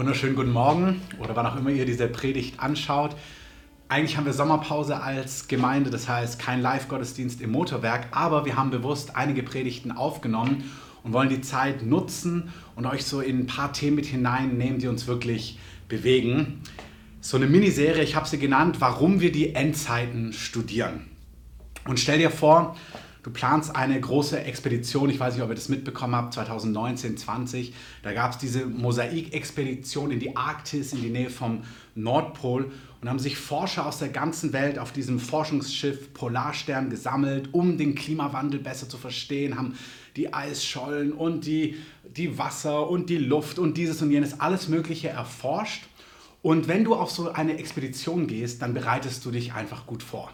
Wunderschönen guten Morgen oder wann auch immer ihr diese Predigt anschaut. Eigentlich haben wir Sommerpause als Gemeinde, das heißt kein Live-Gottesdienst im Motorwerk, aber wir haben bewusst einige Predigten aufgenommen und wollen die Zeit nutzen und euch so in ein paar Themen mit hineinnehmen, die uns wirklich bewegen. So eine Miniserie, ich habe sie genannt, warum wir die Endzeiten studieren. Und stell dir vor, Du planst eine große Expedition, ich weiß nicht, ob ihr das mitbekommen habt, 2019, 20. Da gab es diese Mosaik-Expedition in die Arktis, in die Nähe vom Nordpol. Und haben sich Forscher aus der ganzen Welt auf diesem Forschungsschiff Polarstern gesammelt, um den Klimawandel besser zu verstehen, haben die Eisschollen und die, die Wasser und die Luft und dieses und jenes, alles Mögliche erforscht. Und wenn du auf so eine Expedition gehst, dann bereitest du dich einfach gut vor.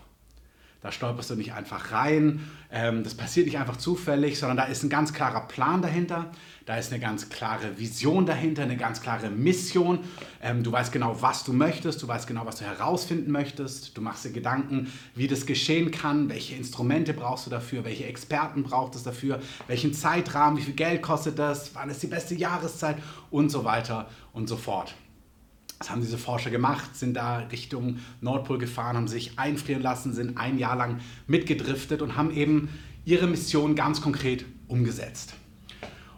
Da stolperst du nicht einfach rein. Ähm, das passiert nicht einfach zufällig, sondern da ist ein ganz klarer Plan dahinter. Da ist eine ganz klare Vision dahinter, eine ganz klare Mission. Ähm, du weißt genau, was du möchtest. Du weißt genau, was du herausfinden möchtest. Du machst dir Gedanken, wie das geschehen kann. Welche Instrumente brauchst du dafür? Welche Experten braucht es dafür? Welchen Zeitrahmen? Wie viel Geld kostet das? Wann ist die beste Jahreszeit? Und so weiter und so fort. Das haben diese Forscher gemacht, sind da Richtung Nordpol gefahren, haben sich einfrieren lassen, sind ein Jahr lang mitgedriftet und haben eben ihre Mission ganz konkret umgesetzt.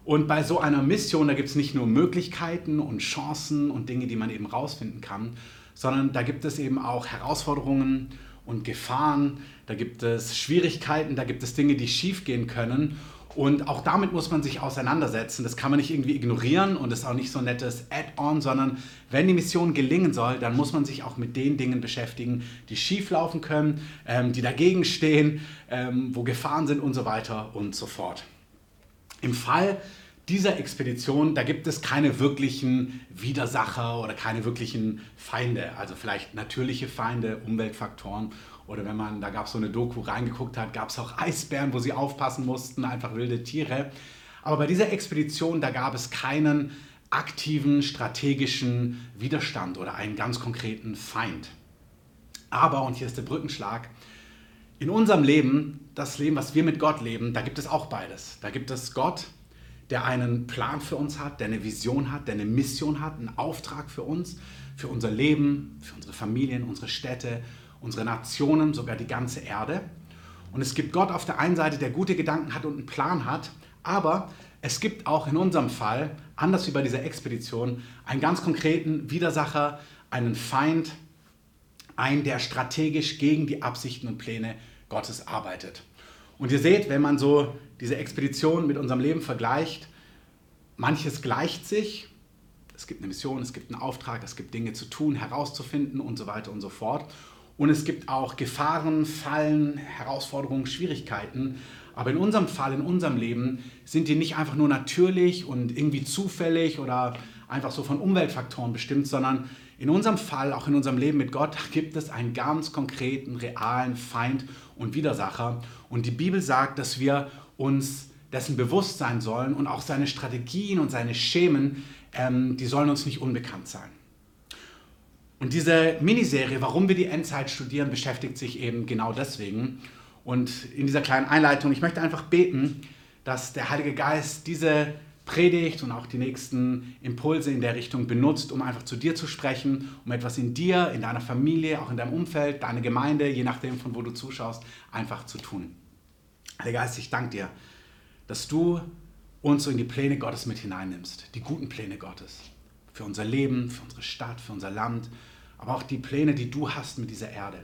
Und bei so einer Mission, da gibt es nicht nur Möglichkeiten und Chancen und Dinge, die man eben rausfinden kann, sondern da gibt es eben auch Herausforderungen und Gefahren, da gibt es Schwierigkeiten, da gibt es Dinge, die schiefgehen können. Und auch damit muss man sich auseinandersetzen. Das kann man nicht irgendwie ignorieren und ist auch nicht so ein nettes Add-on, sondern wenn die Mission gelingen soll, dann muss man sich auch mit den Dingen beschäftigen, die schief laufen können, ähm, die dagegen stehen, ähm, wo Gefahren sind und so weiter und so fort. Im Fall dieser Expedition, da gibt es keine wirklichen Widersacher oder keine wirklichen Feinde, also vielleicht natürliche Feinde, Umweltfaktoren oder wenn man, da gab es so eine Doku reingeguckt hat, gab es auch Eisbären, wo sie aufpassen mussten, einfach wilde Tiere. Aber bei dieser Expedition, da gab es keinen aktiven strategischen Widerstand oder einen ganz konkreten Feind. Aber, und hier ist der Brückenschlag, in unserem Leben, das Leben, was wir mit Gott leben, da gibt es auch beides. Da gibt es Gott, der einen Plan für uns hat, der eine Vision hat, der eine Mission hat, einen Auftrag für uns, für unser Leben, für unsere Familien, unsere Städte unsere Nationen, sogar die ganze Erde. Und es gibt Gott auf der einen Seite, der gute Gedanken hat und einen Plan hat, aber es gibt auch in unserem Fall, anders wie bei dieser Expedition, einen ganz konkreten Widersacher, einen Feind, einen, der strategisch gegen die Absichten und Pläne Gottes arbeitet. Und ihr seht, wenn man so diese Expedition mit unserem Leben vergleicht, manches gleicht sich. Es gibt eine Mission, es gibt einen Auftrag, es gibt Dinge zu tun, herauszufinden und so weiter und so fort. Und es gibt auch Gefahren, Fallen, Herausforderungen, Schwierigkeiten. Aber in unserem Fall, in unserem Leben, sind die nicht einfach nur natürlich und irgendwie zufällig oder einfach so von Umweltfaktoren bestimmt, sondern in unserem Fall, auch in unserem Leben mit Gott, gibt es einen ganz konkreten, realen Feind und Widersacher. Und die Bibel sagt, dass wir uns dessen bewusst sein sollen und auch seine Strategien und seine Schemen, ähm, die sollen uns nicht unbekannt sein. Und diese Miniserie, warum wir die Endzeit studieren, beschäftigt sich eben genau deswegen. Und in dieser kleinen Einleitung, ich möchte einfach beten, dass der Heilige Geist diese Predigt und auch die nächsten Impulse in der Richtung benutzt, um einfach zu dir zu sprechen, um etwas in dir, in deiner Familie, auch in deinem Umfeld, deine Gemeinde, je nachdem, von wo du zuschaust, einfach zu tun. Heiliger Geist, ich danke dir, dass du uns so in die Pläne Gottes mit hineinnimmst, die guten Pläne Gottes für unser Leben, für unsere Stadt, für unser Land, aber auch die Pläne, die du hast mit dieser Erde.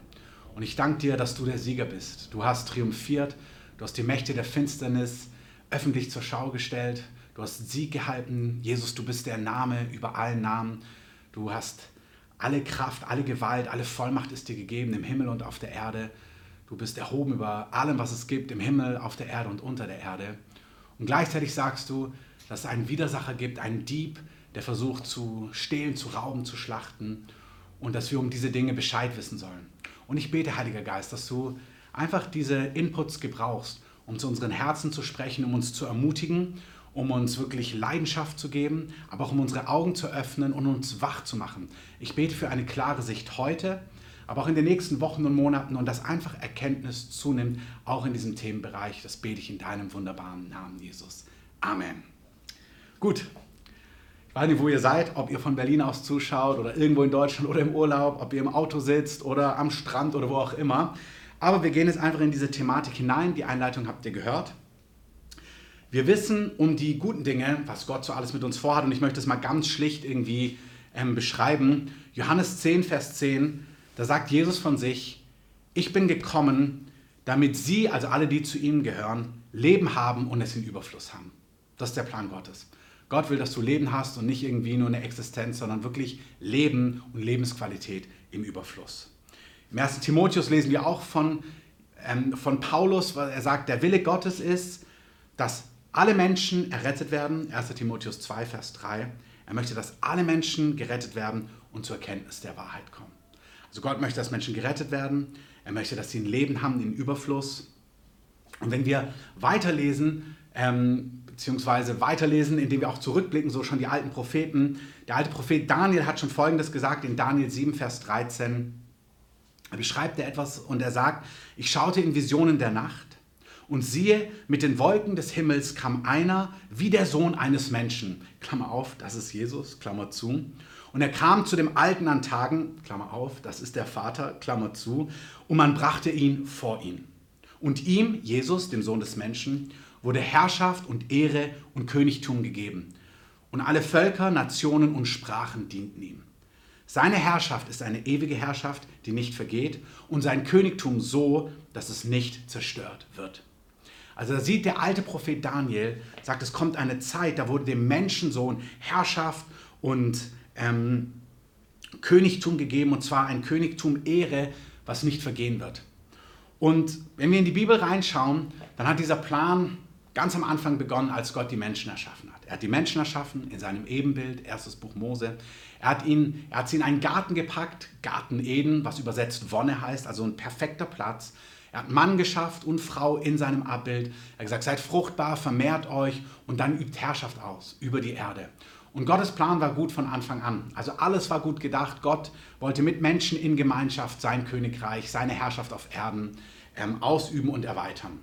Und ich danke dir, dass du der Sieger bist. Du hast triumphiert, du hast die Mächte der Finsternis öffentlich zur Schau gestellt, du hast Sieg gehalten. Jesus, du bist der Name über allen Namen. Du hast alle Kraft, alle Gewalt, alle Vollmacht ist dir gegeben im Himmel und auf der Erde. Du bist erhoben über allem, was es gibt, im Himmel, auf der Erde und unter der Erde. Und gleichzeitig sagst du, dass es einen Widersacher gibt, einen Dieb, der versucht zu stehlen, zu rauben, zu schlachten und dass wir um diese Dinge Bescheid wissen sollen. Und ich bete, Heiliger Geist, dass du einfach diese Inputs gebrauchst, um zu unseren Herzen zu sprechen, um uns zu ermutigen, um uns wirklich Leidenschaft zu geben, aber auch um unsere Augen zu öffnen und uns wach zu machen. Ich bete für eine klare Sicht heute, aber auch in den nächsten Wochen und Monaten und dass einfach Erkenntnis zunimmt, auch in diesem Themenbereich. Das bete ich in deinem wunderbaren Namen, Jesus. Amen. Gut, weiß nicht, wo ihr seid, ob ihr von Berlin aus zuschaut oder irgendwo in Deutschland oder im Urlaub, ob ihr im Auto sitzt oder am Strand oder wo auch immer. Aber wir gehen jetzt einfach in diese Thematik hinein. Die Einleitung habt ihr gehört. Wir wissen um die guten Dinge, was Gott so alles mit uns vorhat. Und ich möchte es mal ganz schlicht irgendwie ähm, beschreiben. Johannes 10, Vers 10, da sagt Jesus von sich, ich bin gekommen, damit sie, also alle, die zu ihm gehören, Leben haben und es in Überfluss haben. Das ist der Plan Gottes. Gott will, dass du Leben hast und nicht irgendwie nur eine Existenz, sondern wirklich Leben und Lebensqualität im Überfluss. Im 1. Timotheus lesen wir auch von, ähm, von Paulus, weil er sagt, der Wille Gottes ist, dass alle Menschen errettet werden. 1. Timotheus 2, Vers 3. Er möchte, dass alle Menschen gerettet werden und zur Erkenntnis der Wahrheit kommen. Also Gott möchte, dass Menschen gerettet werden. Er möchte, dass sie ein Leben haben in Überfluss. Und wenn wir weiterlesen, ähm, beziehungsweise weiterlesen, indem wir auch zurückblicken, so schon die alten Propheten. Der alte Prophet Daniel hat schon Folgendes gesagt in Daniel 7, Vers 13. Da beschreibt er etwas und er sagt, ich schaute in Visionen der Nacht und siehe, mit den Wolken des Himmels kam einer wie der Sohn eines Menschen. Klammer auf, das ist Jesus, Klammer zu. Und er kam zu dem Alten an Tagen, Klammer auf, das ist der Vater, Klammer zu, und man brachte ihn vor ihn. Und ihm, Jesus, dem Sohn des Menschen, wurde Herrschaft und Ehre und Königtum gegeben. Und alle Völker, Nationen und Sprachen dienten ihm. Seine Herrschaft ist eine ewige Herrschaft, die nicht vergeht, und sein Königtum so, dass es nicht zerstört wird. Also da sieht der alte Prophet Daniel, sagt, es kommt eine Zeit, da wurde dem Menschensohn Herrschaft und ähm, Königtum gegeben, und zwar ein Königtum Ehre, was nicht vergehen wird. Und wenn wir in die Bibel reinschauen, dann hat dieser Plan ganz am Anfang begonnen, als Gott die Menschen erschaffen hat. Er hat die Menschen erschaffen in seinem Ebenbild, erstes Buch Mose. Er hat, ihn, er hat sie in einen Garten gepackt, Garten Eden, was übersetzt Wonne heißt, also ein perfekter Platz. Er hat Mann geschafft und Frau in seinem Abbild. Er hat gesagt, seid fruchtbar, vermehrt euch und dann übt Herrschaft aus über die Erde. Und Gottes Plan war gut von Anfang an. Also alles war gut gedacht. Gott wollte mit Menschen in Gemeinschaft sein Königreich, seine Herrschaft auf Erden ähm, ausüben und erweitern.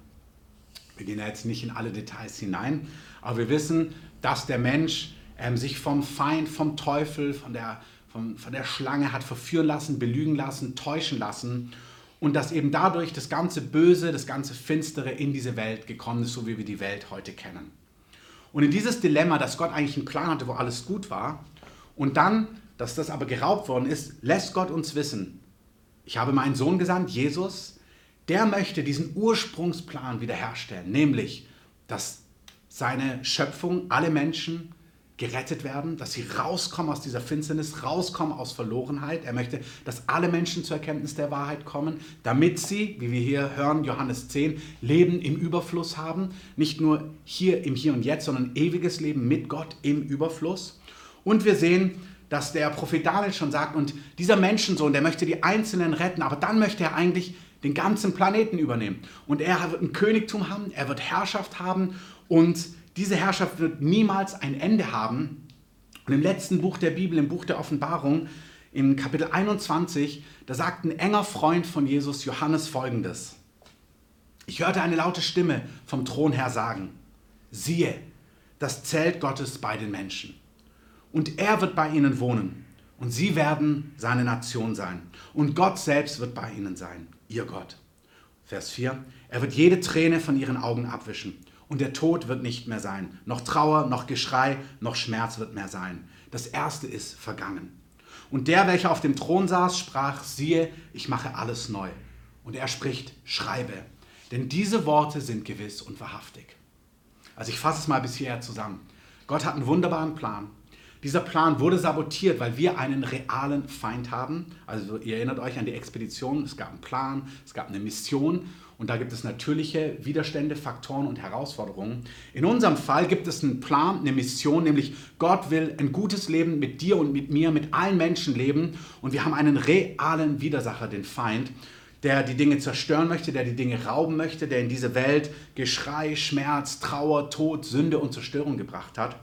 Wir gehen jetzt nicht in alle Details hinein, aber wir wissen, dass der Mensch ähm, sich vom Feind, vom Teufel, von der, von, von der Schlange hat verführen lassen, belügen lassen, täuschen lassen und dass eben dadurch das ganze Böse, das ganze Finstere in diese Welt gekommen ist, so wie wir die Welt heute kennen. Und in dieses Dilemma, dass Gott eigentlich einen Plan hatte, wo alles gut war, und dann, dass das aber geraubt worden ist, lässt Gott uns wissen, ich habe meinen Sohn gesandt, Jesus, der möchte diesen Ursprungsplan wiederherstellen, nämlich, dass seine Schöpfung, alle Menschen gerettet werden, dass sie rauskommen aus dieser Finsternis, rauskommen aus Verlorenheit. Er möchte, dass alle Menschen zur Erkenntnis der Wahrheit kommen, damit sie, wie wir hier hören, Johannes 10, Leben im Überfluss haben. Nicht nur hier im Hier und Jetzt, sondern ewiges Leben mit Gott im Überfluss. Und wir sehen, dass der Prophet Daniel schon sagt, und dieser Menschensohn, der möchte die Einzelnen retten, aber dann möchte er eigentlich den ganzen Planeten übernehmen. Und er wird ein Königtum haben, er wird Herrschaft haben und diese Herrschaft wird niemals ein Ende haben. Und im letzten Buch der Bibel, im Buch der Offenbarung, im Kapitel 21, da sagt ein enger Freund von Jesus, Johannes, folgendes. Ich hörte eine laute Stimme vom Thron her sagen, siehe, das Zelt Gottes bei den Menschen. Und er wird bei ihnen wohnen. Und sie werden seine Nation sein. Und Gott selbst wird bei ihnen sein ihr Gott. Vers 4. Er wird jede Träne von ihren Augen abwischen. Und der Tod wird nicht mehr sein. Noch Trauer, noch Geschrei, noch Schmerz wird mehr sein. Das Erste ist vergangen. Und der, welcher auf dem Thron saß, sprach, siehe, ich mache alles neu. Und er spricht, schreibe. Denn diese Worte sind gewiss und wahrhaftig. Also ich fasse es mal bis hierher zusammen. Gott hat einen wunderbaren Plan. Dieser Plan wurde sabotiert, weil wir einen realen Feind haben. Also ihr erinnert euch an die Expedition, es gab einen Plan, es gab eine Mission und da gibt es natürliche Widerstände, Faktoren und Herausforderungen. In unserem Fall gibt es einen Plan, eine Mission, nämlich Gott will ein gutes Leben mit dir und mit mir, mit allen Menschen leben und wir haben einen realen Widersacher, den Feind der die Dinge zerstören möchte, der die Dinge rauben möchte, der in diese Welt Geschrei, Schmerz, Trauer, Tod, Sünde und Zerstörung gebracht hat.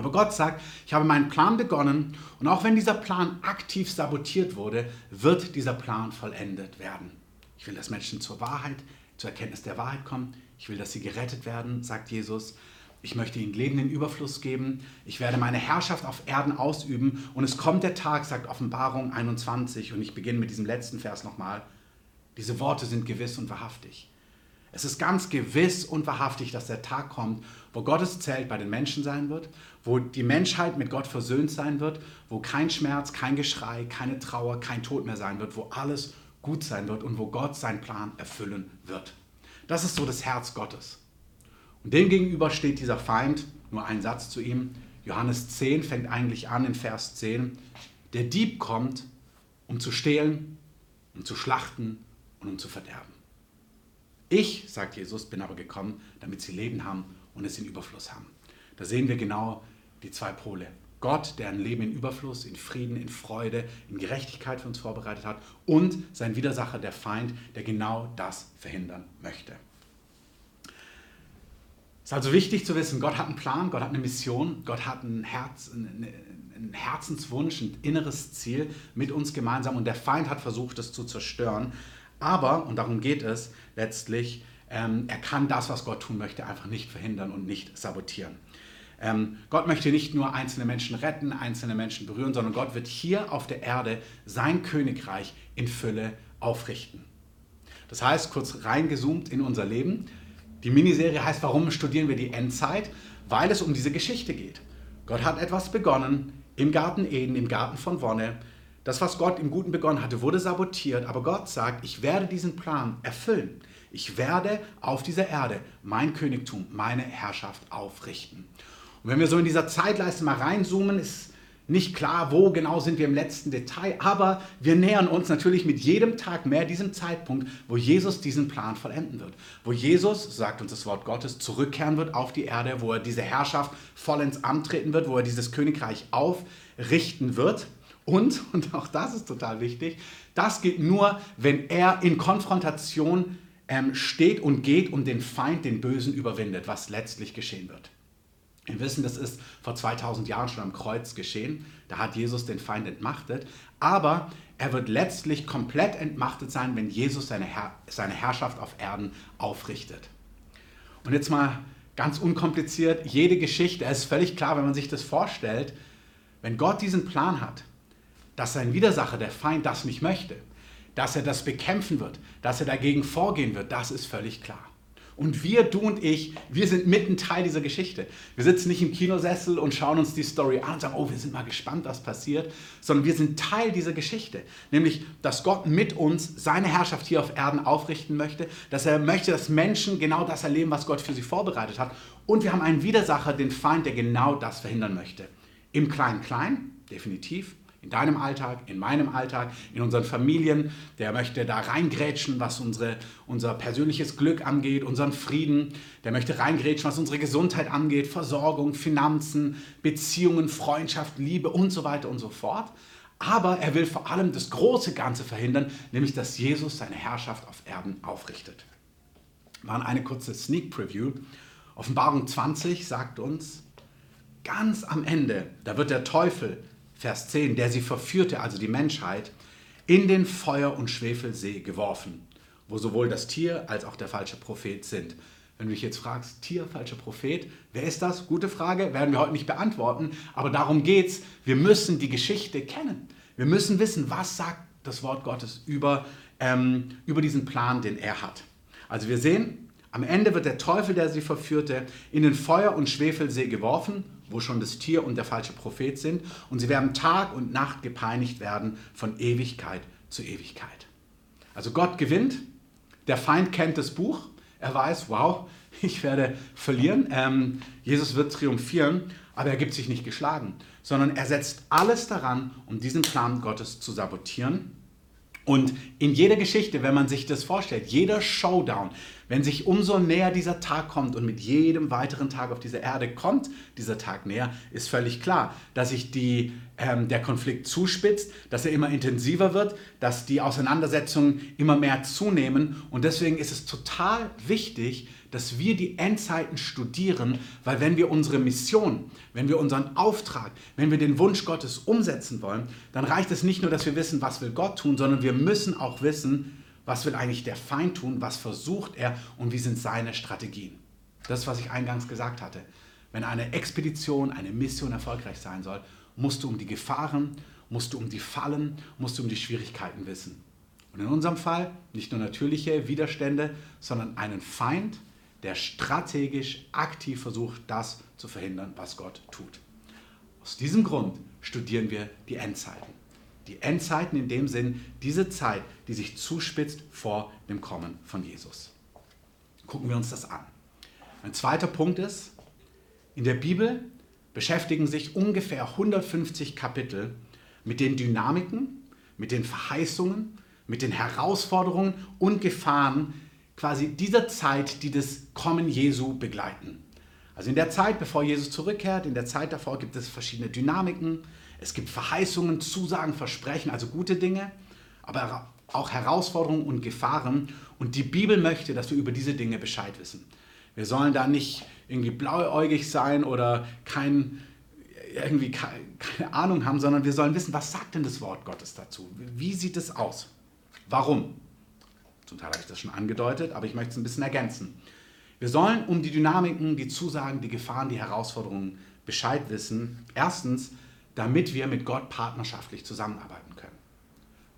Aber Gott sagt, ich habe meinen Plan begonnen und auch wenn dieser Plan aktiv sabotiert wurde, wird dieser Plan vollendet werden. Ich will, dass Menschen zur Wahrheit, zur Erkenntnis der Wahrheit kommen. Ich will, dass sie gerettet werden, sagt Jesus. Ich möchte ihnen Leben in Überfluss geben. Ich werde meine Herrschaft auf Erden ausüben. Und es kommt der Tag, sagt Offenbarung 21. Und ich beginne mit diesem letzten Vers nochmal. Diese Worte sind gewiss und wahrhaftig. Es ist ganz gewiss und wahrhaftig, dass der Tag kommt, wo Gottes Zelt bei den Menschen sein wird, wo die Menschheit mit Gott versöhnt sein wird, wo kein Schmerz, kein Geschrei, keine Trauer, kein Tod mehr sein wird, wo alles gut sein wird und wo Gott seinen Plan erfüllen wird. Das ist so das Herz Gottes. Und dem gegenüber steht dieser Feind, nur ein Satz zu ihm. Johannes 10 fängt eigentlich an in Vers 10. Der Dieb kommt, um zu stehlen, um zu schlachten und um zu verderben. Ich, sagt Jesus, bin aber gekommen, damit sie Leben haben und es in Überfluss haben. Da sehen wir genau die zwei Pole. Gott, der ein Leben in Überfluss, in Frieden, in Freude, in Gerechtigkeit für uns vorbereitet hat und sein Widersacher, der Feind, der genau das verhindern möchte. Es ist also wichtig zu wissen, Gott hat einen Plan, Gott hat eine Mission, Gott hat ein Herz, einen Herzenswunsch, ein inneres Ziel mit uns gemeinsam und der Feind hat versucht, es zu zerstören. Aber, und darum geht es letztlich, ähm, er kann das, was Gott tun möchte, einfach nicht verhindern und nicht sabotieren. Ähm, Gott möchte nicht nur einzelne Menschen retten, einzelne Menschen berühren, sondern Gott wird hier auf der Erde sein Königreich in Fülle aufrichten. Das heißt, kurz reingezoomt in unser Leben, die Miniserie heißt, warum studieren wir die Endzeit? Weil es um diese Geschichte geht. Gott hat etwas begonnen im Garten Eden, im Garten von Wonne. Das, was Gott im Guten begonnen hatte, wurde sabotiert, aber Gott sagt, ich werde diesen Plan erfüllen. Ich werde auf dieser Erde mein Königtum, meine Herrschaft aufrichten. Und wenn wir so in dieser Zeitleiste mal reinzoomen, ist nicht klar, wo genau sind wir im letzten Detail, aber wir nähern uns natürlich mit jedem Tag mehr diesem Zeitpunkt, wo Jesus diesen Plan vollenden wird. Wo Jesus, sagt uns das Wort Gottes, zurückkehren wird auf die Erde, wo er diese Herrschaft vollends antreten wird, wo er dieses Königreich aufrichten wird. Und, und auch das ist total wichtig, das geht nur, wenn er in Konfrontation ähm, steht und geht und den Feind, den Bösen überwindet, was letztlich geschehen wird. Wir wissen, das ist vor 2000 Jahren schon am Kreuz geschehen. Da hat Jesus den Feind entmachtet. Aber er wird letztlich komplett entmachtet sein, wenn Jesus seine, Herr seine Herrschaft auf Erden aufrichtet. Und jetzt mal ganz unkompliziert, jede Geschichte, es ist völlig klar, wenn man sich das vorstellt, wenn Gott diesen Plan hat, dass sein Widersacher, der Feind, das nicht möchte, dass er das bekämpfen wird, dass er dagegen vorgehen wird, das ist völlig klar. Und wir, du und ich, wir sind mitten Teil dieser Geschichte. Wir sitzen nicht im Kinosessel und schauen uns die Story an und sagen, oh, wir sind mal gespannt, was passiert, sondern wir sind Teil dieser Geschichte. Nämlich, dass Gott mit uns seine Herrschaft hier auf Erden aufrichten möchte, dass er möchte, dass Menschen genau das erleben, was Gott für sie vorbereitet hat. Und wir haben einen Widersacher, den Feind, der genau das verhindern möchte. Im Klein-Klein, definitiv. In deinem Alltag, in meinem Alltag, in unseren Familien. Der möchte da reingrätschen, was unsere, unser persönliches Glück angeht, unseren Frieden. Der möchte reingrätschen, was unsere Gesundheit angeht, Versorgung, Finanzen, Beziehungen, Freundschaft, Liebe und so weiter und so fort. Aber er will vor allem das große Ganze verhindern, nämlich dass Jesus seine Herrschaft auf Erden aufrichtet. War eine kurze Sneak Preview. Offenbarung 20 sagt uns, ganz am Ende, da wird der Teufel Vers 10, der sie verführte, also die Menschheit, in den Feuer- und Schwefelsee geworfen, wo sowohl das Tier als auch der falsche Prophet sind. Wenn du dich jetzt fragst, Tier, falscher Prophet, wer ist das? Gute Frage, werden wir heute nicht beantworten, aber darum geht's. Wir müssen die Geschichte kennen. Wir müssen wissen, was sagt das Wort Gottes über, ähm, über diesen Plan, den er hat. Also wir sehen, am Ende wird der Teufel, der sie verführte, in den Feuer- und Schwefelsee geworfen wo schon das Tier und der falsche Prophet sind. Und sie werden Tag und Nacht gepeinigt werden von Ewigkeit zu Ewigkeit. Also Gott gewinnt, der Feind kennt das Buch, er weiß, wow, ich werde verlieren, ähm, Jesus wird triumphieren, aber er gibt sich nicht geschlagen, sondern er setzt alles daran, um diesen Plan Gottes zu sabotieren und in jeder Geschichte, wenn man sich das vorstellt, jeder Showdown, wenn sich umso näher dieser Tag kommt und mit jedem weiteren Tag auf dieser Erde kommt dieser Tag näher, ist völlig klar, dass sich die, ähm, der Konflikt zuspitzt, dass er immer intensiver wird, dass die Auseinandersetzungen immer mehr zunehmen. Und deswegen ist es total wichtig, dass wir die Endzeiten studieren, weil wenn wir unsere Mission, wenn wir unseren Auftrag, wenn wir den Wunsch Gottes umsetzen wollen, dann reicht es nicht nur, dass wir wissen, was will Gott tun, sondern wir müssen auch wissen, was will eigentlich der Feind tun, was versucht er und wie sind seine Strategien. Das, was ich eingangs gesagt hatte. wenn eine Expedition, eine Mission erfolgreich sein soll, musst du um die Gefahren, musst du um die Fallen, musst du um die Schwierigkeiten wissen. Und in unserem Fall nicht nur natürliche Widerstände, sondern einen Feind, der strategisch aktiv versucht, das zu verhindern, was Gott tut. Aus diesem Grund studieren wir die Endzeiten. Die Endzeiten in dem Sinn, diese Zeit, die sich zuspitzt vor dem Kommen von Jesus. Gucken wir uns das an. Ein zweiter Punkt ist, in der Bibel beschäftigen sich ungefähr 150 Kapitel mit den Dynamiken, mit den Verheißungen, mit den Herausforderungen und Gefahren quasi dieser Zeit, die das Kommen Jesu begleiten. Also in der Zeit, bevor Jesus zurückkehrt, in der Zeit davor gibt es verschiedene Dynamiken, es gibt Verheißungen, Zusagen, Versprechen, also gute Dinge, aber auch Herausforderungen und Gefahren. Und die Bibel möchte, dass wir über diese Dinge Bescheid wissen. Wir sollen da nicht irgendwie blauäugig sein oder kein, irgendwie keine Ahnung haben, sondern wir sollen wissen, was sagt denn das Wort Gottes dazu? Wie sieht es aus? Warum? Zum Teil habe ich das schon angedeutet, aber ich möchte es ein bisschen ergänzen. Wir sollen um die Dynamiken, die Zusagen, die Gefahren, die Herausforderungen Bescheid wissen. Erstens, damit wir mit Gott partnerschaftlich zusammenarbeiten können.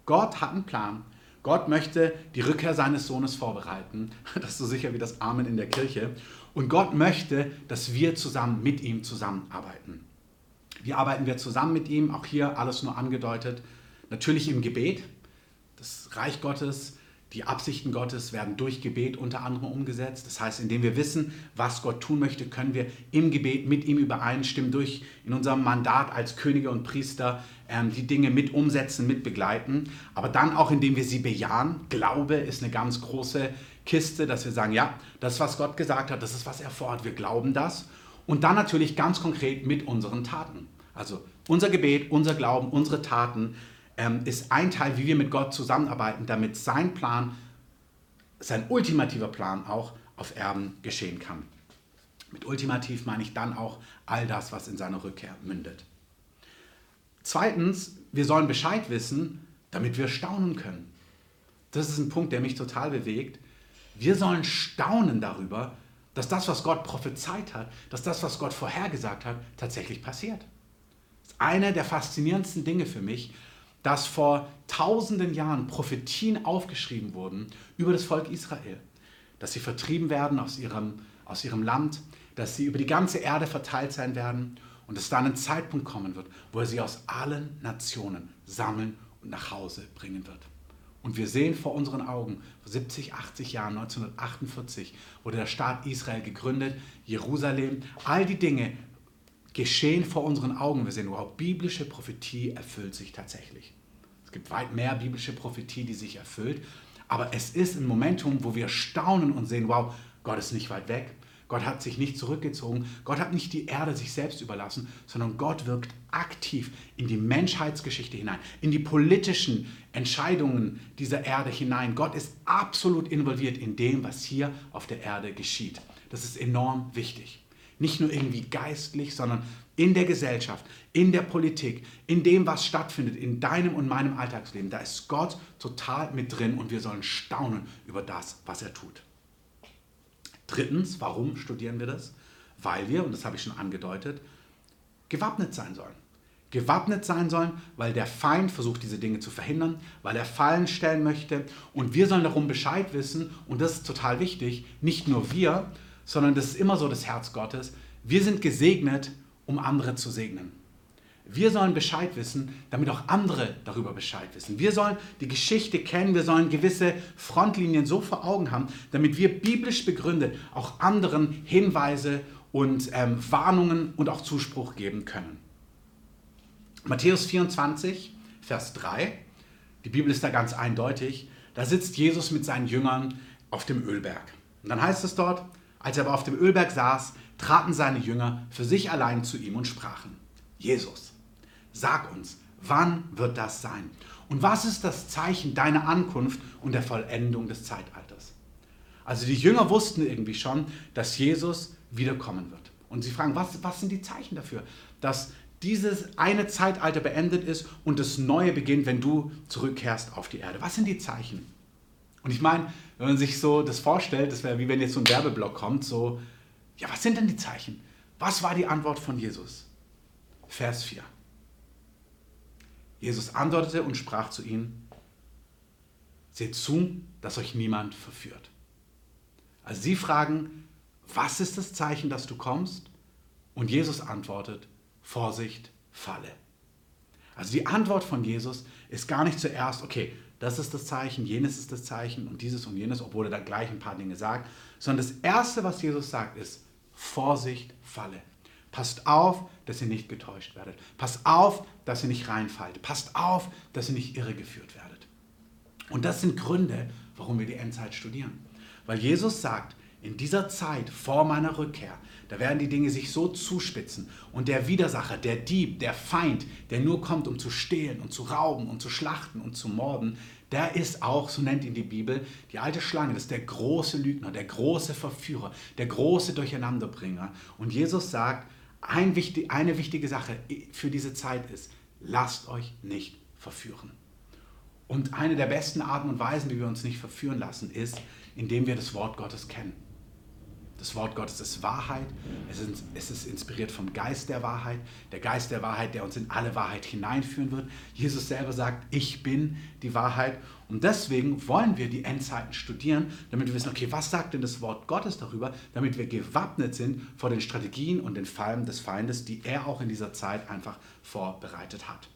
Gott hat einen Plan. Gott möchte die Rückkehr seines Sohnes vorbereiten. Das ist so sicher wie das Amen in der Kirche. Und Gott möchte, dass wir zusammen mit ihm zusammenarbeiten. Wie arbeiten wir zusammen mit ihm? Auch hier alles nur angedeutet. Natürlich im Gebet. Das Reich Gottes die Absichten Gottes werden durch Gebet unter anderem umgesetzt. Das heißt, indem wir wissen, was Gott tun möchte, können wir im Gebet mit ihm übereinstimmen, durch in unserem Mandat als Könige und Priester ähm, die Dinge mit umsetzen, mit begleiten. Aber dann auch, indem wir sie bejahen. Glaube ist eine ganz große Kiste, dass wir sagen, ja, das, was Gott gesagt hat, das ist, was er vorhat. Wir glauben das. Und dann natürlich ganz konkret mit unseren Taten. Also unser Gebet, unser Glauben, unsere Taten ähm, ist ein Teil, wie wir mit Gott zusammenarbeiten, damit sein Plan, sein ultimativer Plan auch auf Erben geschehen kann. Mit ultimativ meine ich dann auch all das, was in seiner Rückkehr mündet. Zweitens, wir sollen Bescheid wissen, damit wir staunen können. Das ist ein Punkt, der mich total bewegt. Wir sollen staunen darüber, dass das, was Gott prophezeit hat, dass das, was Gott vorhergesagt hat, tatsächlich passiert. Das ist eine der faszinierendsten Dinge für mich, dass vor tausenden Jahren Prophetien aufgeschrieben wurden über das Volk Israel, dass sie vertrieben werden aus ihrem, aus ihrem Land, dass sie über die ganze Erde verteilt sein werden und dass dann ein Zeitpunkt kommen wird, wo er sie aus allen Nationen sammeln und nach Hause bringen wird. Und wir sehen vor unseren Augen, vor 70, 80 Jahren, 1948, wurde der Staat Israel gegründet, Jerusalem, all die Dinge geschehen vor unseren Augen. Wir sehen, wow, biblische Prophetie erfüllt sich tatsächlich. Es gibt weit mehr biblische Prophetie, die sich erfüllt. Aber es ist ein Momentum, wo wir staunen und sehen, wow, Gott ist nicht weit weg. Gott hat sich nicht zurückgezogen. Gott hat nicht die Erde sich selbst überlassen, sondern Gott wirkt aktiv in die Menschheitsgeschichte hinein, in die politischen Entscheidungen dieser Erde hinein. Gott ist absolut involviert in dem, was hier auf der Erde geschieht. Das ist enorm wichtig. Nicht nur irgendwie geistlich, sondern in der Gesellschaft, in der Politik, in dem, was stattfindet, in deinem und meinem Alltagsleben. Da ist Gott total mit drin und wir sollen staunen über das, was er tut. Drittens, warum studieren wir das? Weil wir, und das habe ich schon angedeutet, gewappnet sein sollen. Gewappnet sein sollen, weil der Feind versucht, diese Dinge zu verhindern, weil er Fallen stellen möchte. Und wir sollen darum Bescheid wissen, und das ist total wichtig, nicht nur wir, sondern das ist immer so das Herz Gottes. Wir sind gesegnet, um andere zu segnen. Wir sollen Bescheid wissen, damit auch andere darüber Bescheid wissen. Wir sollen die Geschichte kennen, wir sollen gewisse Frontlinien so vor Augen haben, damit wir biblisch begründet auch anderen Hinweise und ähm, Warnungen und auch Zuspruch geben können. Matthäus 24, Vers 3, die Bibel ist da ganz eindeutig, da sitzt Jesus mit seinen Jüngern auf dem Ölberg. Und dann heißt es dort, als er aber auf dem Ölberg saß, traten seine Jünger für sich allein zu ihm und sprachen, Jesus, sag uns, wann wird das sein? Und was ist das Zeichen deiner Ankunft und der Vollendung des Zeitalters? Also die Jünger wussten irgendwie schon, dass Jesus wiederkommen wird. Und sie fragen, was, was sind die Zeichen dafür, dass dieses eine Zeitalter beendet ist und das neue beginnt, wenn du zurückkehrst auf die Erde? Was sind die Zeichen? Und ich meine, wenn man sich so das vorstellt, das wäre wie wenn jetzt so ein Werbeblock kommt, so, ja, was sind denn die Zeichen? Was war die Antwort von Jesus? Vers 4. Jesus antwortete und sprach zu ihnen, seht zu, dass euch niemand verführt. Also sie fragen, was ist das Zeichen, dass du kommst? Und Jesus antwortet, Vorsicht, falle. Also die Antwort von Jesus ist gar nicht zuerst, okay, das ist das Zeichen, jenes ist das Zeichen und dieses und jenes, obwohl er da gleich ein paar Dinge sagt, sondern das Erste, was Jesus sagt, ist, Vorsicht, falle. Passt auf, dass ihr nicht getäuscht werdet. Passt auf, dass ihr nicht reinfallt. Passt auf, dass ihr nicht irregeführt werdet. Und das sind Gründe, warum wir die Endzeit studieren. Weil Jesus sagt, in dieser Zeit vor meiner Rückkehr, da werden die Dinge sich so zuspitzen und der Widersacher, der Dieb, der Feind, der nur kommt, um zu stehlen und zu rauben und zu schlachten und zu morden, der ist auch, so nennt ihn die Bibel, die alte Schlange, das ist der große Lügner, der große Verführer, der große Durcheinanderbringer. Und Jesus sagt, ein wichtig, eine wichtige Sache für diese Zeit ist, lasst euch nicht verführen. Und eine der besten Arten und Weisen, wie wir uns nicht verführen lassen, ist, indem wir das Wort Gottes kennen. Das Wort Gottes ist Wahrheit. Es ist, es ist, inspiriert vom Geist der Wahrheit. Der Geist der Wahrheit, der uns in alle Wahrheit hineinführen wird. Jesus selber sagt, ich bin die Wahrheit. Und deswegen wollen wir die Endzeiten studieren, damit wir wissen, okay, was sagt denn das Wort Gottes darüber, damit wir gewappnet sind vor den Strategien und den Fallen des Feindes, die er auch in dieser Zeit einfach vorbereitet hat.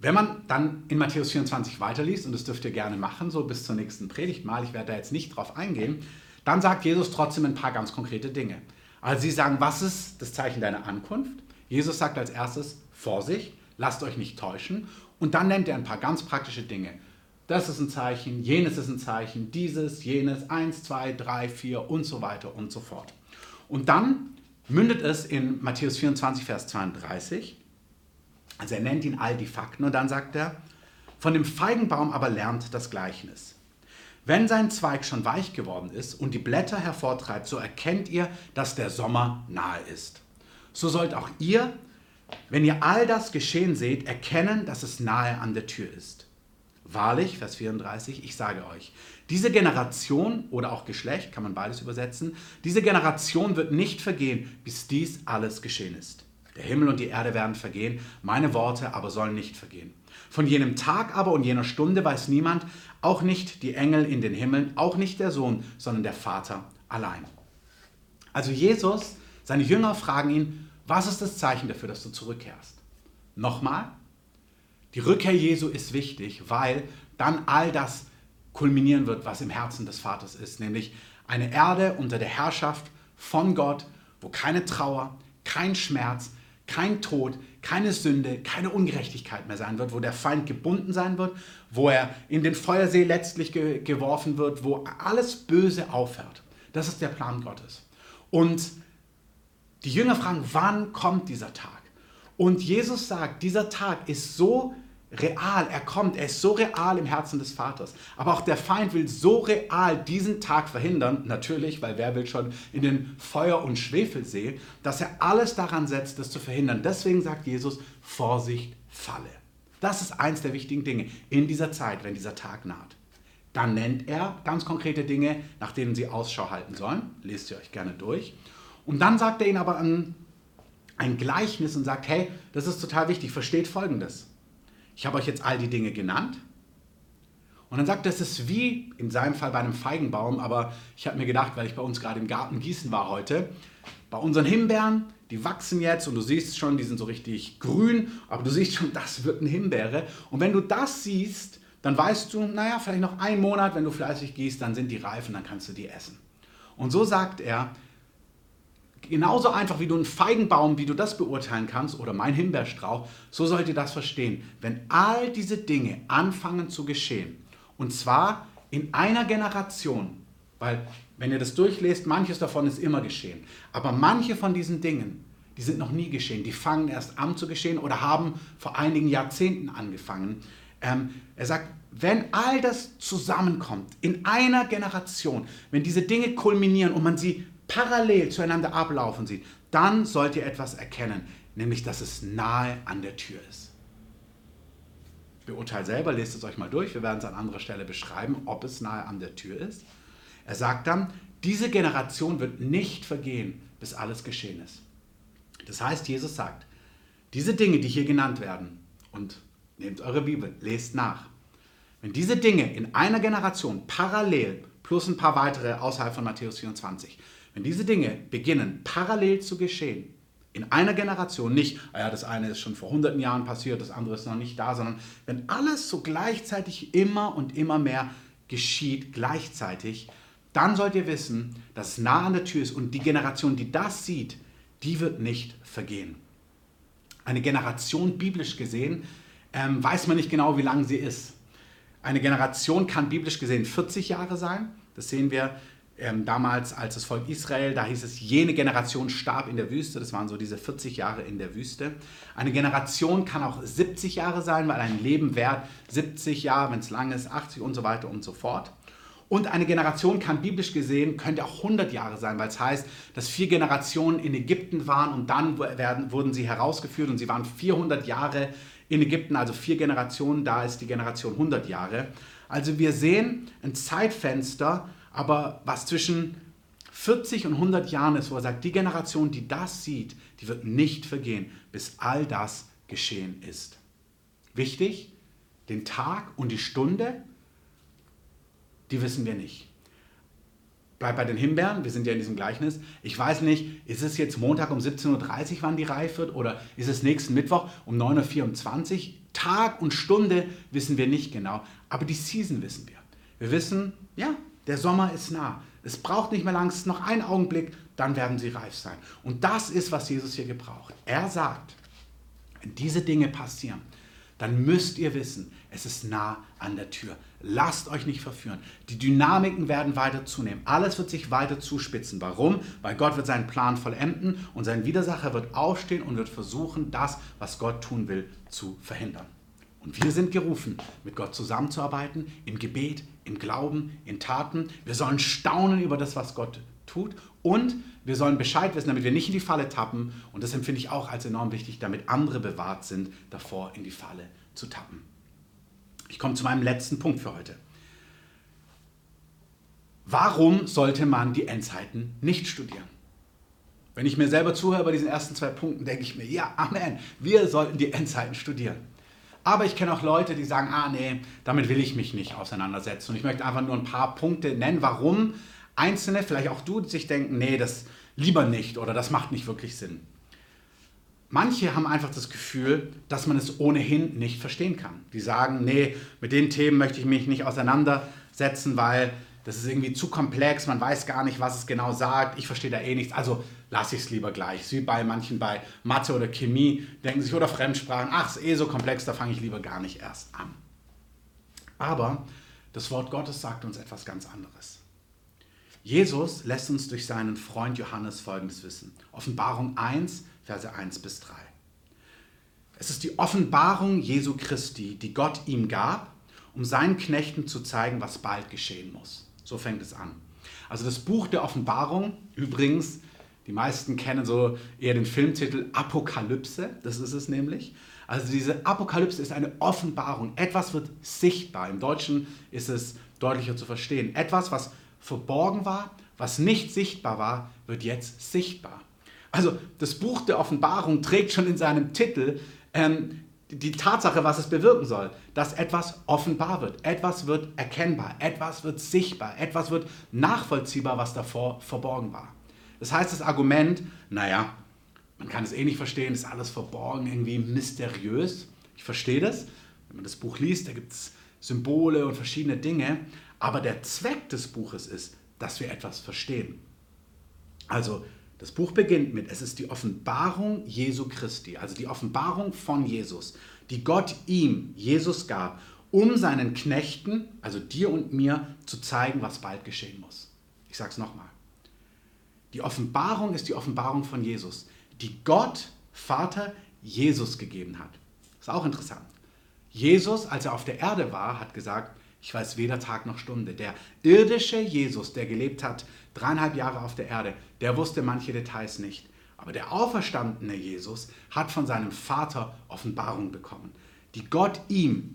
Wenn man dann in Matthäus 24 weiterliest, und das dürft ihr gerne machen, so bis zur nächsten Predigt mal, ich werde da jetzt nicht drauf eingehen, dann sagt Jesus trotzdem ein paar ganz konkrete Dinge. Also sie sagen, was ist das Zeichen deiner Ankunft? Jesus sagt als erstes, Vorsicht, lasst euch nicht täuschen. Und dann nennt er ein paar ganz praktische Dinge. Das ist ein Zeichen, jenes ist ein Zeichen, dieses, jenes, eins, zwei, drei, vier und so weiter und so fort. Und dann mündet es in Matthäus 24, Vers 32. Also er nennt ihn all die Fakten und dann sagt er, von dem Feigenbaum aber lernt das Gleichnis. Wenn sein Zweig schon weich geworden ist und die Blätter hervortreibt, so erkennt ihr, dass der Sommer nahe ist. So sollt auch ihr, wenn ihr all das geschehen seht, erkennen, dass es nahe an der Tür ist. Wahrlich, Vers 34, ich sage euch, diese Generation oder auch Geschlecht, kann man beides übersetzen, diese Generation wird nicht vergehen, bis dies alles geschehen ist. Der Himmel und die Erde werden vergehen, meine Worte aber sollen nicht vergehen. Von jenem Tag aber und jener Stunde weiß niemand, auch nicht die Engel in den Himmeln, auch nicht der Sohn, sondern der Vater allein. Also Jesus, seine Jünger fragen ihn, was ist das Zeichen dafür, dass du zurückkehrst? Nochmal, die Rückkehr Jesu ist wichtig, weil dann all das kulminieren wird, was im Herzen des Vaters ist, nämlich eine Erde unter der Herrschaft von Gott, wo keine Trauer, kein Schmerz, kein Tod, keine Sünde, keine Ungerechtigkeit mehr sein wird, wo der Feind gebunden sein wird, wo er in den Feuersee letztlich ge geworfen wird, wo alles Böse aufhört. Das ist der Plan Gottes. Und die Jünger fragen, wann kommt dieser Tag? Und Jesus sagt, dieser Tag ist so real, er kommt, er ist so real im Herzen des Vaters. Aber auch der Feind will so real diesen Tag verhindern, natürlich, weil wer will schon in den Feuer- und Schwefelsee, dass er alles daran setzt, das zu verhindern. Deswegen sagt Jesus, Vorsicht, Falle. Das ist eins der wichtigen Dinge in dieser Zeit, wenn dieser Tag naht. Dann nennt er ganz konkrete Dinge, nach denen sie Ausschau halten sollen. Lest ihr euch gerne durch. Und dann sagt er ihnen aber ein, ein Gleichnis und sagt, hey, das ist total wichtig, versteht Folgendes ich habe euch jetzt all die Dinge genannt. Und dann sagt er, es ist wie in seinem Fall bei einem Feigenbaum, aber ich habe mir gedacht, weil ich bei uns gerade im Garten gießen war heute, bei unseren Himbeeren, die wachsen jetzt und du siehst schon, die sind so richtig grün, aber du siehst schon, das wird eine Himbeere. Und wenn du das siehst, dann weißt du, naja, vielleicht noch einen Monat, wenn du fleißig gießt, dann sind die reif und dann kannst du die essen. Und so sagt er, genauso einfach wie du einen Feigenbaum, wie du das beurteilen kannst, oder mein Himbeerstrauch, so sollt ihr das verstehen. Wenn all diese Dinge anfangen zu geschehen, und zwar in einer Generation, weil wenn ihr das durchlest, manches davon ist immer geschehen, aber manche von diesen Dingen, die sind noch nie geschehen, die fangen erst an zu geschehen oder haben vor einigen Jahrzehnten angefangen. Ähm, er sagt, wenn all das zusammenkommt in einer Generation, wenn diese Dinge kulminieren und man sie parallel zueinander ablaufen sieht, dann sollt ihr etwas erkennen, nämlich dass es nahe an der Tür ist. Beurteilt selber, lest es euch mal durch, wir werden es an anderer Stelle beschreiben, ob es nahe an der Tür ist. Er sagt dann, diese Generation wird nicht vergehen, bis alles geschehen ist. Das heißt, Jesus sagt, diese Dinge, die hier genannt werden, und nehmt eure Bibel, lest nach, wenn diese Dinge in einer Generation parallel, plus ein paar weitere außerhalb von Matthäus 24, wenn diese Dinge beginnen parallel zu geschehen, in einer Generation, nicht, ah ja, das eine ist schon vor hunderten Jahren passiert, das andere ist noch nicht da, sondern wenn alles so gleichzeitig immer und immer mehr geschieht, gleichzeitig, dann sollt ihr wissen, dass es nah an der Tür ist und die Generation, die das sieht, die wird nicht vergehen. Eine Generation, biblisch gesehen, ähm, weiß man nicht genau, wie lang sie ist. Eine Generation kann biblisch gesehen 40 Jahre sein. Das sehen wir ähm, damals als das Volk Israel, da hieß es, jene Generation starb in der Wüste, das waren so diese 40 Jahre in der Wüste. Eine Generation kann auch 70 Jahre sein, weil ein Leben währt 70 Jahre, wenn es lang ist, 80 und so weiter und so fort. Und eine Generation kann biblisch gesehen, könnte auch 100 Jahre sein, weil es heißt, dass vier Generationen in Ägypten waren und dann werden, wurden sie herausgeführt und sie waren 400 Jahre in Ägypten, also vier Generationen, da ist die Generation 100 Jahre. Also wir sehen ein Zeitfenster, aber was zwischen 40 und 100 Jahren ist, wo er sagt, die Generation, die das sieht, die wird nicht vergehen, bis all das geschehen ist. Wichtig, den Tag und die Stunde, die wissen wir nicht. Bleib bei den Himbeeren, wir sind ja in diesem Gleichnis. Ich weiß nicht, ist es jetzt Montag um 17.30 Uhr, wann die reif wird, oder ist es nächsten Mittwoch um 9.24 Uhr? Tag und Stunde wissen wir nicht genau, aber die Season wissen wir. Wir wissen, ja, der Sommer ist nah. Es braucht nicht mehr lang, es ist noch ein Augenblick, dann werden sie reif sein. Und das ist, was Jesus hier gebraucht. Er sagt, wenn diese Dinge passieren, dann müsst ihr wissen, es ist nah an der Tür. Lasst euch nicht verführen. Die Dynamiken werden weiter zunehmen. Alles wird sich weiter zuspitzen. Warum? Weil Gott wird seinen Plan vollenden und sein Widersacher wird aufstehen und wird versuchen, das, was Gott tun will, zu verhindern. Und wir sind gerufen, mit Gott zusammenzuarbeiten, im Gebet, im Glauben, in Taten. Wir sollen staunen über das, was Gott tut. Und wir sollen Bescheid wissen, damit wir nicht in die Falle tappen. Und das empfinde ich auch als enorm wichtig, damit andere bewahrt sind, davor in die Falle zu tappen. Ich komme zu meinem letzten Punkt für heute. Warum sollte man die Endzeiten nicht studieren? Wenn ich mir selber zuhöre bei diesen ersten zwei Punkten, denke ich mir, ja, Amen, wir sollten die Endzeiten studieren. Aber ich kenne auch Leute, die sagen, ah nee, damit will ich mich nicht auseinandersetzen. Und ich möchte einfach nur ein paar Punkte nennen, warum Einzelne, vielleicht auch du, sich denken, nee, das lieber nicht oder das macht nicht wirklich Sinn. Manche haben einfach das Gefühl, dass man es ohnehin nicht verstehen kann. Die sagen, nee, mit den Themen möchte ich mich nicht auseinandersetzen, weil das ist irgendwie zu komplex, man weiß gar nicht, was es genau sagt, ich verstehe da eh nichts, also lasse ich es lieber gleich. Wie bei manchen bei Mathe oder Chemie denken sich oder Fremdsprachen, ach, ist eh so komplex, da fange ich lieber gar nicht erst an. Aber das Wort Gottes sagt uns etwas ganz anderes. Jesus lässt uns durch seinen Freund Johannes Folgendes wissen. Offenbarung 1, Verse 1 bis 3. Es ist die Offenbarung Jesu Christi, die Gott ihm gab, um seinen Knechten zu zeigen, was bald geschehen muss. So fängt es an. Also das Buch der Offenbarung, übrigens, die meisten kennen so eher den Filmtitel Apokalypse, das ist es nämlich. Also diese Apokalypse ist eine Offenbarung. Etwas wird sichtbar. Im Deutschen ist es deutlicher zu verstehen. Etwas, was verborgen war, was nicht sichtbar war, wird jetzt sichtbar. Also das Buch der Offenbarung trägt schon in seinem Titel ähm, die Tatsache, was es bewirken soll, dass etwas offenbar wird, etwas wird erkennbar, etwas wird sichtbar, etwas wird nachvollziehbar, was davor verborgen war. Das heißt, das Argument, naja, man kann es eh nicht verstehen, ist alles verborgen, irgendwie mysteriös. Ich verstehe das. Wenn man das Buch liest, da gibt es Symbole und verschiedene Dinge. Aber der Zweck des Buches ist, dass wir etwas verstehen. Also das Buch beginnt mit, es ist die Offenbarung Jesu Christi, also die Offenbarung von Jesus, die Gott ihm, Jesus gab, um seinen Knechten, also dir und mir, zu zeigen, was bald geschehen muss. Ich sage es nochmal. Die Offenbarung ist die Offenbarung von Jesus, die Gott, Vater, Jesus gegeben hat. Ist auch interessant. Jesus, als er auf der Erde war, hat gesagt, ich weiß weder Tag noch Stunde. Der irdische Jesus, der gelebt hat dreieinhalb Jahre auf der Erde, der wusste manche Details nicht. Aber der auferstandene Jesus hat von seinem Vater Offenbarung bekommen, die Gott ihm,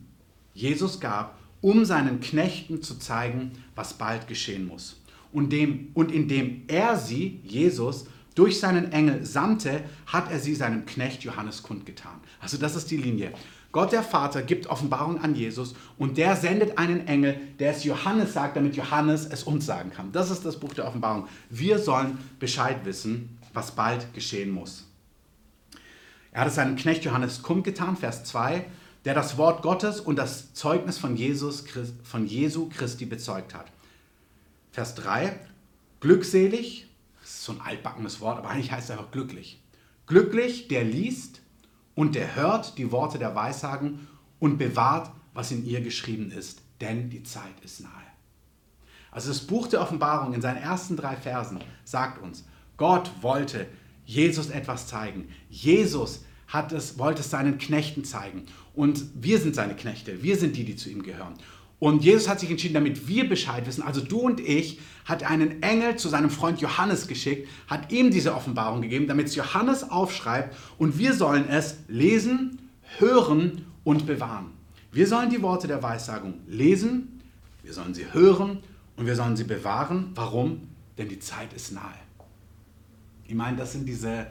Jesus gab, um seinen Knechten zu zeigen, was bald geschehen muss. Und, dem, und indem er sie, Jesus, durch seinen Engel sandte, hat er sie seinem Knecht Johannes kundgetan. Also das ist die Linie. Gott der Vater gibt Offenbarung an Jesus und der sendet einen Engel, der es Johannes sagt, damit Johannes es uns sagen kann. Das ist das Buch der Offenbarung. Wir sollen Bescheid wissen, was bald geschehen muss. Er hat es seinem Knecht Johannes kundgetan, Vers 2, der das Wort Gottes und das Zeugnis von, Jesus, von Jesu Christi bezeugt hat. Vers 3, glückselig, das ist so ein altbackenes Wort, aber eigentlich heißt es einfach glücklich. Glücklich, der liest und der hört die Worte der Weissagen und bewahrt, was in ihr geschrieben ist, denn die Zeit ist nahe. Also das Buch der Offenbarung in seinen ersten drei Versen sagt uns, Gott wollte Jesus etwas zeigen. Jesus hat es, wollte es seinen Knechten zeigen. Und wir sind seine Knechte. Wir sind die, die zu ihm gehören. Und Jesus hat sich entschieden, damit wir Bescheid wissen, also du und ich, hat einen Engel zu seinem Freund Johannes geschickt, hat ihm diese Offenbarung gegeben, damit es Johannes aufschreibt und wir sollen es lesen, hören und bewahren. Wir sollen die Worte der Weissagung lesen, wir sollen sie hören und wir sollen sie bewahren. Warum? Denn die Zeit ist nahe. Ich meine, das sind diese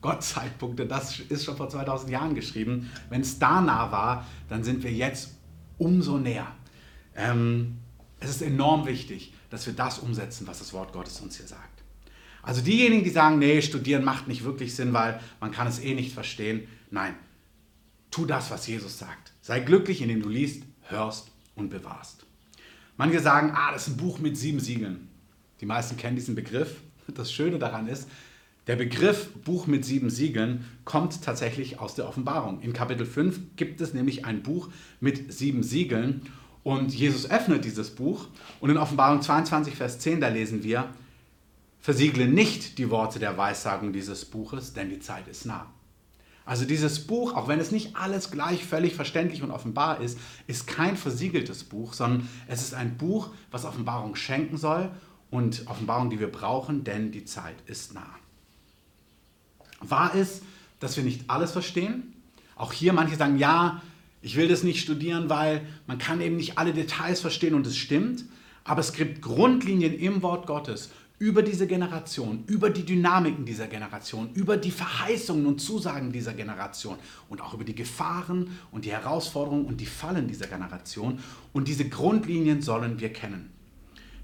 Gottzeitpunkte, das ist schon vor 2000 Jahren geschrieben. Wenn es da nah war, dann sind wir jetzt umso näher. Ähm, es ist enorm wichtig, dass wir das umsetzen, was das Wort Gottes uns hier sagt. Also diejenigen, die sagen, nee, studieren macht nicht wirklich Sinn, weil man kann es eh nicht verstehen. Nein, tu das, was Jesus sagt. Sei glücklich, indem du liest, hörst und bewahrst. Manche sagen, ah, das ist ein Buch mit sieben Siegeln. Die meisten kennen diesen Begriff. Das Schöne daran ist, der Begriff Buch mit sieben Siegeln kommt tatsächlich aus der Offenbarung. In Kapitel 5 gibt es nämlich ein Buch mit sieben Siegeln und Jesus öffnet dieses Buch und in Offenbarung 22, Vers 10, da lesen wir, versiegle nicht die Worte der Weissagung dieses Buches, denn die Zeit ist nah. Also dieses Buch, auch wenn es nicht alles gleich völlig verständlich und offenbar ist, ist kein versiegeltes Buch, sondern es ist ein Buch, was Offenbarung schenken soll und Offenbarung, die wir brauchen, denn die Zeit ist nah. Wahr ist, dass wir nicht alles verstehen. Auch hier manche sagen, ja, ich will das nicht studieren, weil man kann eben nicht alle Details verstehen und es stimmt. Aber es gibt Grundlinien im Wort Gottes über diese Generation, über die Dynamiken dieser Generation, über die Verheißungen und Zusagen dieser Generation und auch über die Gefahren und die Herausforderungen und die Fallen dieser Generation. Und diese Grundlinien sollen wir kennen.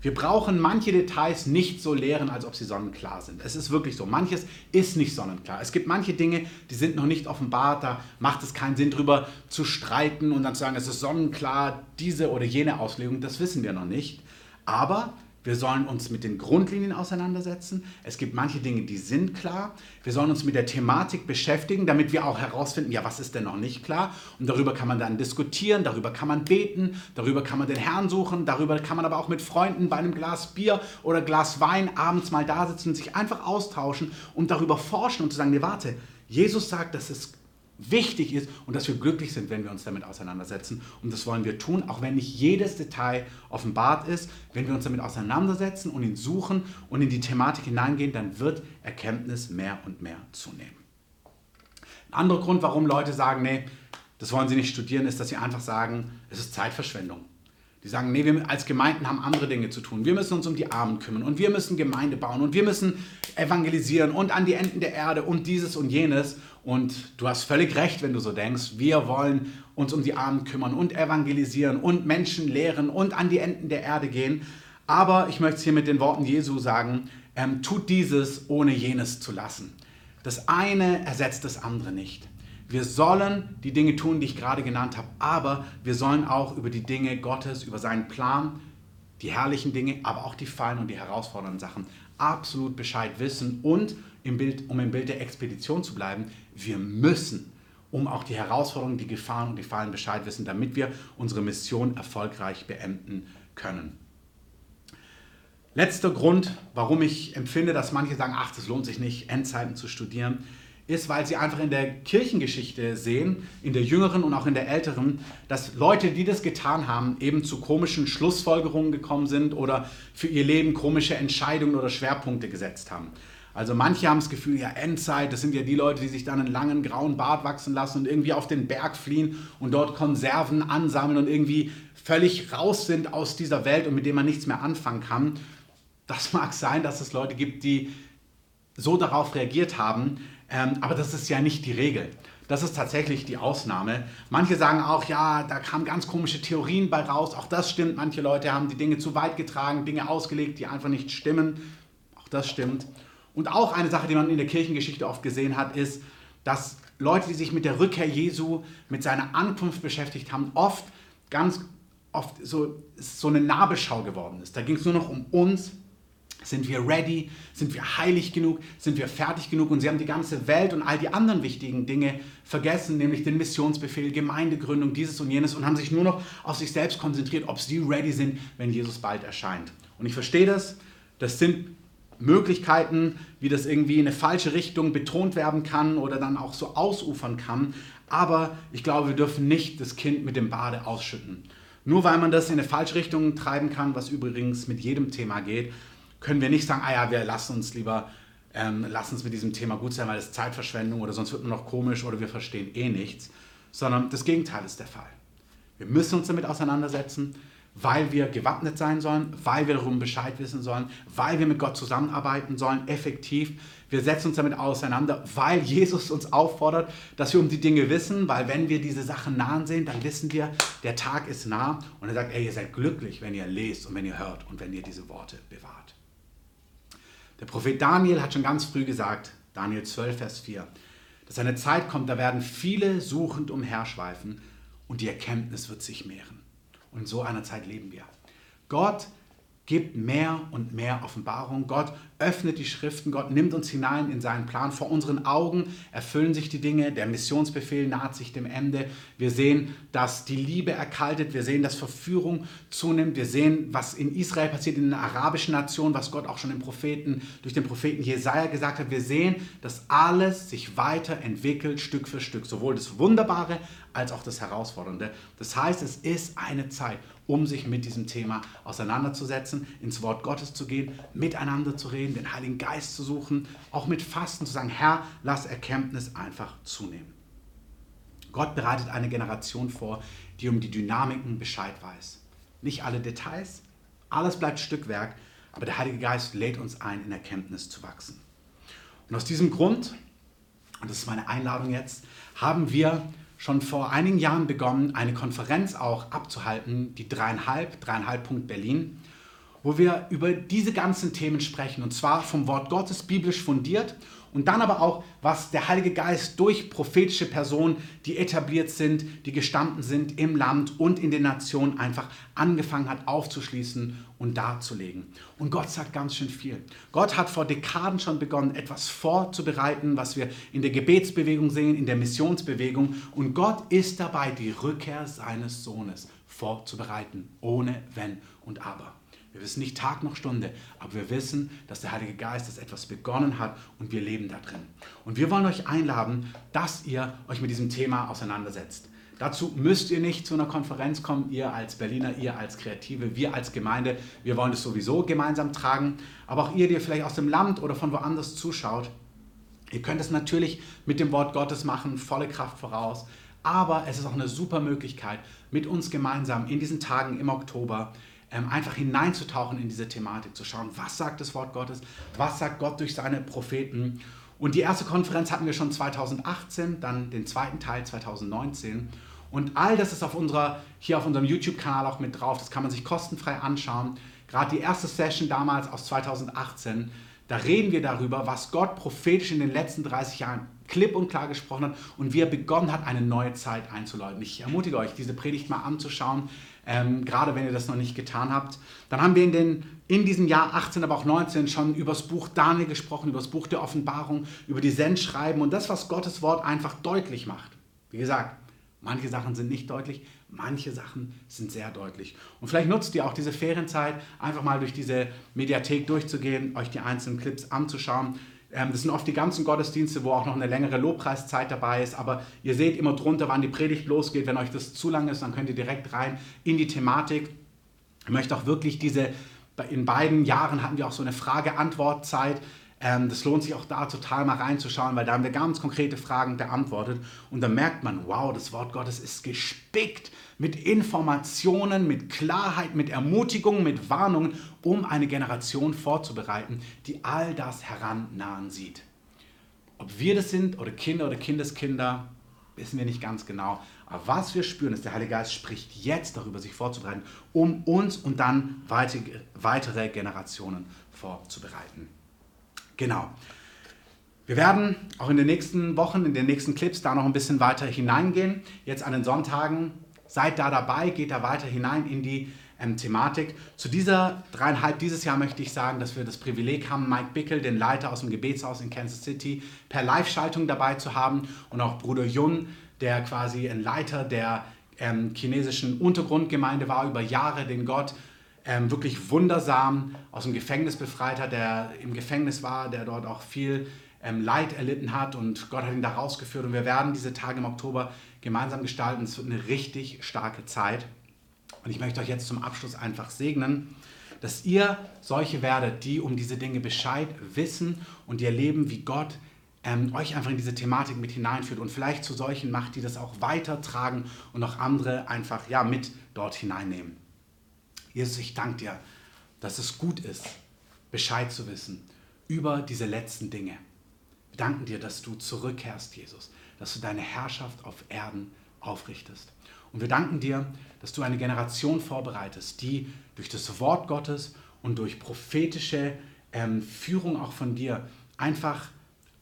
Wir brauchen manche Details nicht so lehren, als ob sie sonnenklar sind. Es ist wirklich so. Manches ist nicht sonnenklar. Es gibt manche Dinge, die sind noch nicht offenbart. Da macht es keinen Sinn, darüber zu streiten und dann zu sagen, es ist sonnenklar, diese oder jene Auslegung. Das wissen wir noch nicht. Aber wir sollen uns mit den Grundlinien auseinandersetzen. Es gibt manche Dinge, die sind klar. Wir sollen uns mit der Thematik beschäftigen, damit wir auch herausfinden, ja, was ist denn noch nicht klar? Und darüber kann man dann diskutieren, darüber kann man beten, darüber kann man den Herrn suchen, darüber kann man aber auch mit Freunden bei einem Glas Bier oder Glas Wein abends mal da sitzen und sich einfach austauschen und darüber forschen und zu sagen, nee, warte, Jesus sagt, das ist wichtig ist und dass wir glücklich sind, wenn wir uns damit auseinandersetzen. Und das wollen wir tun, auch wenn nicht jedes Detail offenbart ist. Wenn wir uns damit auseinandersetzen und ihn suchen und in die Thematik hineingehen, dann wird Erkenntnis mehr und mehr zunehmen. Ein anderer Grund, warum Leute sagen, nee, das wollen sie nicht studieren, ist, dass sie einfach sagen, es ist Zeitverschwendung. Die sagen, nee, wir als Gemeinden haben andere Dinge zu tun. Wir müssen uns um die Armen kümmern und wir müssen Gemeinde bauen und wir müssen evangelisieren und an die Enden der Erde und dieses und jenes. Und du hast völlig recht, wenn du so denkst. Wir wollen uns um die Armen kümmern und evangelisieren und Menschen lehren und an die Enden der Erde gehen. Aber ich möchte es hier mit den Worten Jesu sagen, ähm, tut dieses, ohne jenes zu lassen. Das eine ersetzt das andere nicht. Wir sollen die Dinge tun, die ich gerade genannt habe, aber wir sollen auch über die Dinge Gottes, über seinen Plan, die herrlichen Dinge, aber auch die Fallen und die herausfordernden Sachen absolut Bescheid wissen und im Bild, um im Bild der Expedition zu bleiben, wir müssen, um auch die Herausforderungen, die Gefahren und die Fallen Bescheid wissen, damit wir unsere Mission erfolgreich beenden können. Letzter Grund, warum ich empfinde, dass manche sagen, ach, das lohnt sich nicht, Endzeiten zu studieren, ist, weil sie einfach in der Kirchengeschichte sehen, in der jüngeren und auch in der älteren, dass Leute, die das getan haben, eben zu komischen Schlussfolgerungen gekommen sind oder für ihr Leben komische Entscheidungen oder Schwerpunkte gesetzt haben. Also manche haben das Gefühl, ja, Endzeit, das sind ja die Leute, die sich dann einen langen grauen Bart wachsen lassen und irgendwie auf den Berg fliehen und dort Konserven ansammeln und irgendwie völlig raus sind aus dieser Welt und mit dem man nichts mehr anfangen kann. Das mag sein, dass es Leute gibt, die so darauf reagiert haben. Ähm, aber das ist ja nicht die Regel. Das ist tatsächlich die Ausnahme. Manche sagen auch, ja, da kamen ganz komische Theorien bei raus. Auch das stimmt. Manche Leute haben die Dinge zu weit getragen, Dinge ausgelegt, die einfach nicht stimmen. Auch das stimmt. Und auch eine Sache, die man in der Kirchengeschichte oft gesehen hat, ist, dass Leute, die sich mit der Rückkehr Jesu, mit seiner Ankunft beschäftigt haben, oft ganz oft so, so eine Nabelschau geworden ist. Da ging es nur noch um uns, sind wir ready? Sind wir heilig genug? Sind wir fertig genug? Und sie haben die ganze Welt und all die anderen wichtigen Dinge vergessen, nämlich den Missionsbefehl, Gemeindegründung, dieses und jenes und haben sich nur noch auf sich selbst konzentriert, ob sie ready sind, wenn Jesus bald erscheint. Und ich verstehe das. Das sind Möglichkeiten, wie das irgendwie in eine falsche Richtung betont werden kann oder dann auch so ausufern kann. Aber ich glaube, wir dürfen nicht das Kind mit dem Bade ausschütten. Nur weil man das in eine falsche Richtung treiben kann, was übrigens mit jedem Thema geht, können wir nicht sagen, ah ja, wir lassen uns lieber, ähm, lassen uns mit diesem Thema gut sein, weil es Zeitverschwendung oder sonst wird nur noch komisch oder wir verstehen eh nichts, sondern das Gegenteil ist der Fall. Wir müssen uns damit auseinandersetzen, weil wir gewappnet sein sollen, weil wir darum Bescheid wissen sollen, weil wir mit Gott zusammenarbeiten sollen, effektiv. Wir setzen uns damit auseinander, weil Jesus uns auffordert, dass wir um die Dinge wissen, weil wenn wir diese Sachen nahen sehen, dann wissen wir, der Tag ist nah und er sagt, ey, ihr seid glücklich, wenn ihr lest und wenn ihr hört und wenn ihr diese Worte bewahrt. Der Prophet Daniel hat schon ganz früh gesagt, Daniel 12, Vers 4, dass eine Zeit kommt, da werden viele suchend umherschweifen und die Erkenntnis wird sich mehren. Und in so einer Zeit leben wir. Gott gibt mehr und mehr Offenbarung. Gott öffnet die Schriften, Gott nimmt uns hinein in seinen Plan. Vor unseren Augen erfüllen sich die Dinge, der Missionsbefehl naht sich dem Ende. Wir sehen, dass die Liebe erkaltet, wir sehen, dass Verführung zunimmt, wir sehen, was in Israel passiert, in der arabischen Nation, was Gott auch schon im Propheten, durch den Propheten Jesaja gesagt hat. Wir sehen, dass alles sich weiterentwickelt, Stück für Stück, sowohl das Wunderbare als auch das Herausfordernde. Das heißt, es ist eine Zeit, um sich mit diesem Thema auseinanderzusetzen, ins Wort Gottes zu gehen, miteinander zu reden, den Heiligen Geist zu suchen, auch mit Fasten zu sagen, Herr, lass Erkenntnis einfach zunehmen. Gott bereitet eine Generation vor, die um die Dynamiken Bescheid weiß. Nicht alle Details, alles bleibt Stückwerk, aber der Heilige Geist lädt uns ein, in Erkenntnis zu wachsen. Und aus diesem Grund, und das ist meine Einladung jetzt, haben wir schon vor einigen Jahren begonnen, eine Konferenz auch abzuhalten, die dreieinhalb, dreieinhalb Punkt Berlin, wo wir über diese ganzen Themen sprechen und zwar vom Wort Gottes biblisch fundiert und dann aber auch, was der Heilige Geist durch prophetische Personen, die etabliert sind, die gestanden sind im Land und in den Nationen, einfach angefangen hat aufzuschließen und darzulegen. Und Gott sagt ganz schön viel. Gott hat vor Dekaden schon begonnen, etwas vorzubereiten, was wir in der Gebetsbewegung sehen, in der Missionsbewegung. Und Gott ist dabei, die Rückkehr seines Sohnes vorzubereiten, ohne Wenn und Aber. Wir wissen nicht Tag noch Stunde, aber wir wissen, dass der Heilige Geist das etwas begonnen hat und wir leben da drin. Und wir wollen euch einladen, dass ihr euch mit diesem Thema auseinandersetzt. Dazu müsst ihr nicht zu einer Konferenz kommen, ihr als Berliner, ihr als Kreative, wir als Gemeinde. Wir wollen das sowieso gemeinsam tragen. Aber auch ihr, die vielleicht aus dem Land oder von woanders zuschaut, ihr könnt es natürlich mit dem Wort Gottes machen, volle Kraft voraus. Aber es ist auch eine super Möglichkeit, mit uns gemeinsam in diesen Tagen im Oktober einfach hineinzutauchen in diese Thematik, zu schauen, was sagt das Wort Gottes, was sagt Gott durch seine Propheten. Und die erste Konferenz hatten wir schon 2018, dann den zweiten Teil 2019. Und all das ist auf unserer, hier auf unserem YouTube-Kanal auch mit drauf. Das kann man sich kostenfrei anschauen. Gerade die erste Session damals aus 2018, da reden wir darüber, was Gott prophetisch in den letzten 30 Jahren klipp und klar gesprochen hat und wie er begonnen hat, eine neue Zeit einzuläuten. Ich ermutige euch, diese Predigt mal anzuschauen ähm, gerade wenn ihr das noch nicht getan habt. Dann haben wir in, den, in diesem Jahr 18, aber auch 19 schon über das Buch Daniel gesprochen, über das Buch der Offenbarung, über die Sendschreiben und das, was Gottes Wort einfach deutlich macht. Wie gesagt, manche Sachen sind nicht deutlich, manche Sachen sind sehr deutlich. Und vielleicht nutzt ihr auch diese Ferienzeit, einfach mal durch diese Mediathek durchzugehen, euch die einzelnen Clips anzuschauen. Ähm, das sind oft die ganzen Gottesdienste, wo auch noch eine längere Lobpreiszeit dabei ist. Aber ihr seht immer drunter, wann die Predigt losgeht. Wenn euch das zu lang ist, dann könnt ihr direkt rein in die Thematik. Ich möchte auch wirklich diese, in beiden Jahren hatten wir auch so eine Frage-Antwort-Zeit. Ähm, das lohnt sich auch da total mal reinzuschauen, weil da haben wir ganz konkrete Fragen beantwortet und dann merkt man, wow, das Wort Gottes ist gespickt mit Informationen, mit Klarheit, mit Ermutigung, mit Warnungen, um eine Generation vorzubereiten, die all das herannahen sieht. Ob wir das sind oder Kinder oder Kindeskinder, wissen wir nicht ganz genau. Aber was wir spüren, ist, der Heilige Geist spricht jetzt darüber, sich vorzubereiten, um uns und dann weitere Generationen vorzubereiten. Genau. Wir werden auch in den nächsten Wochen, in den nächsten Clips da noch ein bisschen weiter hineingehen. Jetzt an den Sonntagen. Seid da dabei, geht da weiter hinein in die ähm, Thematik. Zu dieser dreieinhalb dieses Jahr möchte ich sagen, dass wir das Privileg haben, Mike Bickel, den Leiter aus dem Gebetshaus in Kansas City, per Live-Schaltung dabei zu haben. Und auch Bruder Jun, der quasi ein Leiter der ähm, chinesischen Untergrundgemeinde war über Jahre, den Gott ähm, wirklich wundersam aus dem Gefängnis befreit hat, der im Gefängnis war, der dort auch viel ähm, Leid erlitten hat. Und Gott hat ihn da rausgeführt. Und wir werden diese Tage im Oktober gemeinsam gestalten. Es wird eine richtig starke Zeit und ich möchte euch jetzt zum Abschluss einfach segnen, dass ihr solche werdet, die um diese Dinge Bescheid wissen und ihr erleben, wie Gott ähm, euch einfach in diese Thematik mit hineinführt und vielleicht zu solchen macht, die das auch weitertragen und auch andere einfach ja, mit dort hineinnehmen. Jesus, ich danke dir, dass es gut ist, Bescheid zu wissen über diese letzten Dinge. Wir danken dir, dass du zurückkehrst, Jesus, dass du deine Herrschaft auf Erden aufrichtest. Und wir danken dir, dass du eine Generation vorbereitest, die durch das Wort Gottes und durch prophetische ähm, Führung auch von dir einfach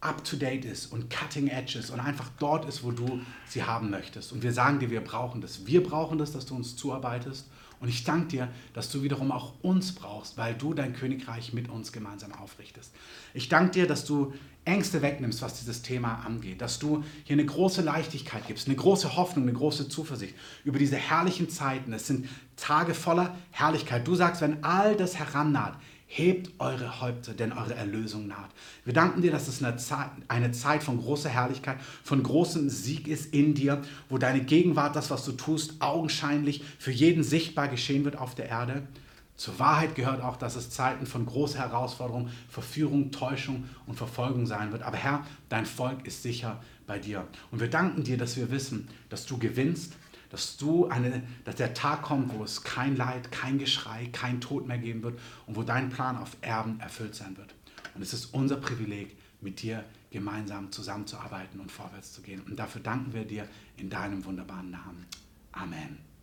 up-to-date ist und cutting edge ist und einfach dort ist, wo du sie haben möchtest. Und wir sagen dir, wir brauchen das. Wir brauchen das, dass du uns zuarbeitest. Und ich danke dir, dass du wiederum auch uns brauchst, weil du dein Königreich mit uns gemeinsam aufrichtest. Ich danke dir, dass du Ängste wegnimmst, was dieses Thema angeht, dass du hier eine große Leichtigkeit gibst, eine große Hoffnung, eine große Zuversicht über diese herrlichen Zeiten. Es sind Tage voller Herrlichkeit. Du sagst, wenn all das herannaht, Hebt eure Häupter, denn eure Erlösung naht. Wir danken dir, dass es eine Zeit, eine Zeit von großer Herrlichkeit, von großem Sieg ist in dir, wo deine Gegenwart, das, was du tust, augenscheinlich für jeden sichtbar geschehen wird auf der Erde. Zur Wahrheit gehört auch, dass es Zeiten von großer Herausforderung, Verführung, Täuschung und Verfolgung sein wird. Aber Herr, dein Volk ist sicher bei dir. Und wir danken dir, dass wir wissen, dass du gewinnst, dass, du eine, dass der Tag kommt, wo es kein Leid, kein Geschrei, kein Tod mehr geben wird und wo dein Plan auf Erben erfüllt sein wird. Und es ist unser Privileg, mit dir gemeinsam zusammenzuarbeiten und vorwärts zu gehen. Und dafür danken wir dir in deinem wunderbaren Namen. Amen.